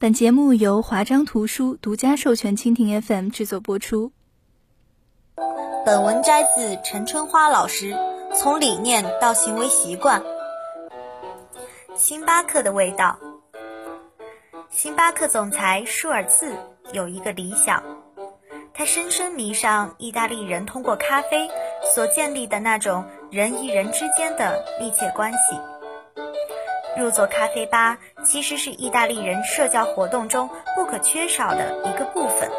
本节目由华章图书独家授权，蜻蜓 FM 制作播出。本文摘自陈春花老师《从理念到行为习惯》。星巴克的味道。星巴克总裁舒尔茨有一个理想，他深深迷上意大利人通过咖啡所建立的那种人与人之间的密切关系。入座咖啡吧其实是意大利人社交活动中不可缺少的一个部分。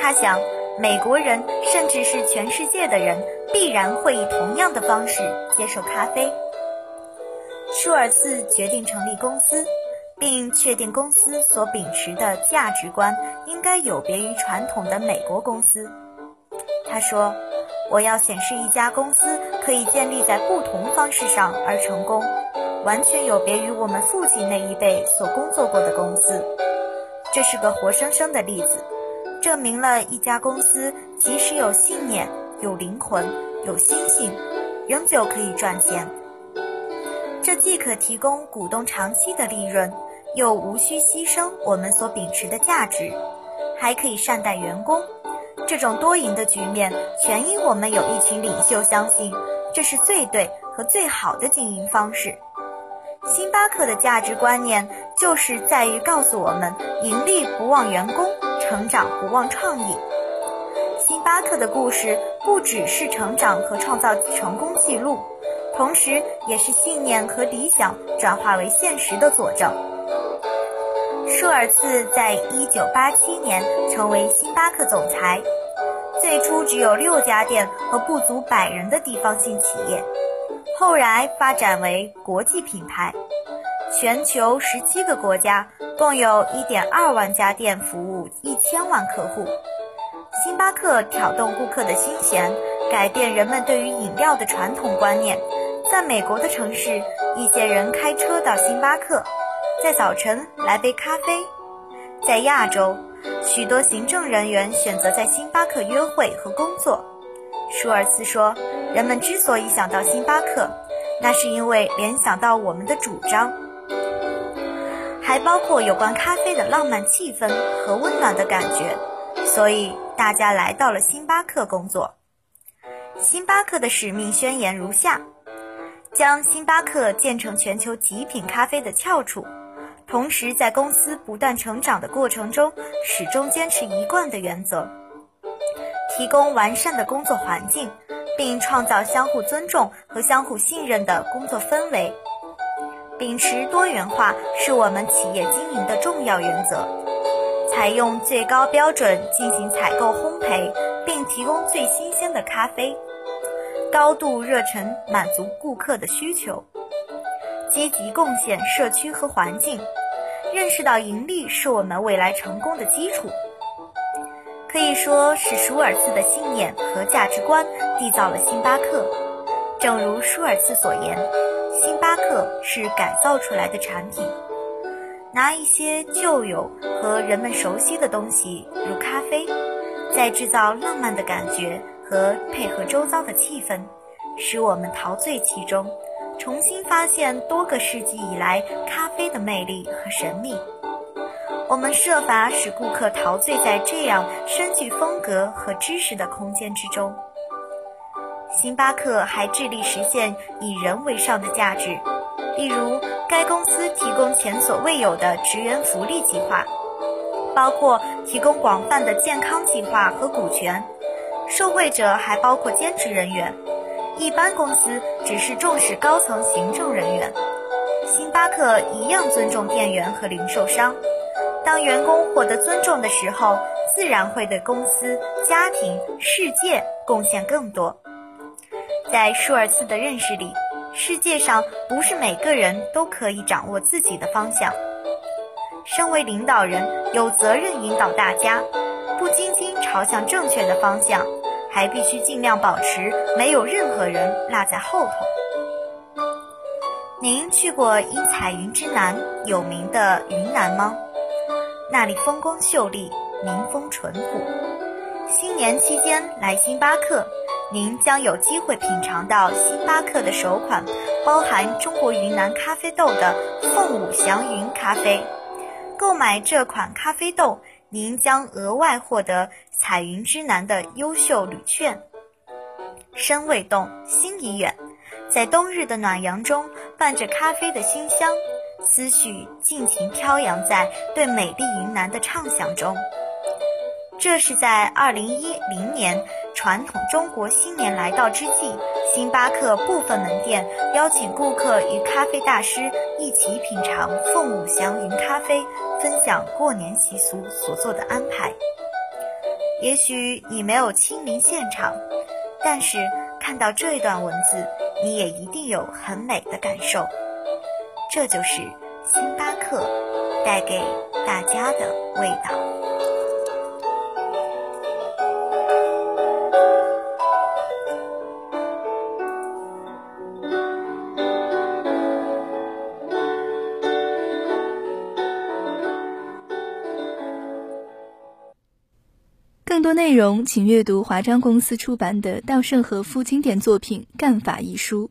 他想，美国人甚至是全世界的人必然会以同样的方式接受咖啡。舒尔茨决定成立公司，并确定公司所秉持的价值观应该有别于传统的美国公司。他说：“我要显示一家公司可以建立在不同方式上而成功。”完全有别于我们父亲那一辈所工作过的公司，这是个活生生的例子，证明了一家公司即使有信念、有灵魂、有心性，仍旧可以赚钱。这既可提供股东长期的利润，又无需牺牲我们所秉持的价值，还可以善待员工。这种多赢的局面，全因我们有一群领袖相信这是最对和最好的经营方式。星巴克的价值观念就是在于告诉我们：盈利不忘员工，成长不忘创意。星巴克的故事不只是成长和创造成功记录，同时也是信念和理想转化为现实的佐证。舒尔茨在1987年成为星巴克总裁，最初只有六家店和不足百人的地方性企业。后来发展为国际品牌，全球十七个国家，共有一点二万家店，服务一千万客户。星巴克挑动顾客的心弦，改变人们对于饮料的传统观念。在美国的城市，一些人开车到星巴克，在早晨来杯咖啡。在亚洲，许多行政人员选择在星巴克约会和工作。舒尔茨说。人们之所以想到星巴克，那是因为联想到我们的主张，还包括有关咖啡的浪漫气氛和温暖的感觉，所以大家来到了星巴克工作。星巴克的使命宣言如下：将星巴克建成全球极品咖啡的翘楚，同时在公司不断成长的过程中，始终坚持一贯的原则，提供完善的工作环境。并创造相互尊重和相互信任的工作氛围，秉持多元化是我们企业经营的重要原则。采用最高标准进行采购、烘焙，并提供最新鲜的咖啡，高度热忱满足顾客的需求，积极贡献社区和环境，认识到盈利是我们未来成功的基础。可以说是舒尔茨的信念和价值观缔造了星巴克。正如舒尔茨所言，星巴克是改造出来的产品。拿一些旧有和人们熟悉的东西，如咖啡，再制造浪漫的感觉和配合周遭的气氛，使我们陶醉其中，重新发现多个世纪以来咖啡的魅力和神秘。我们设法使顾客陶醉在这样深具风格和知识的空间之中。星巴克还致力实现以人为上的价值，例如，该公司提供前所未有的职员福利计划，包括提供广泛的健康计划和股权，受惠者还包括兼职人员。一般公司只是重视高层行政人员，星巴克一样尊重店员和零售商。当员工获得尊重的时候，自然会对公司、家庭、世界贡献更多。在舒尔茨的认识里，世界上不是每个人都可以掌握自己的方向。身为领导人，有责任引导大家，不仅仅朝向正确的方向，还必须尽量保持没有任何人落在后头。您去过因彩云之南有名的云南吗？那里风光秀丽，民风淳朴。新年期间来星巴克，您将有机会品尝到星巴克的首款包含中国云南咖啡豆的凤舞祥云咖啡，购买这款咖啡豆，您将额外获得彩云之南的优秀旅券。身未动，心已远，在冬日的暖阳中，伴着咖啡的馨香，思绪尽情飘扬在对美丽云南的畅想中。这是在二零一零年传统中国新年来到之际，星巴克部分门店邀请顾客与咖啡大师一起品尝凤舞祥云咖啡，分享过年习俗所做的安排。也许你没有亲临现场，但是看到这段文字，你也一定有很美的感受。这就是星巴克带给大家的味道。更多内容，请阅读华章公司出版的稻盛和夫经典作品《干法》一书。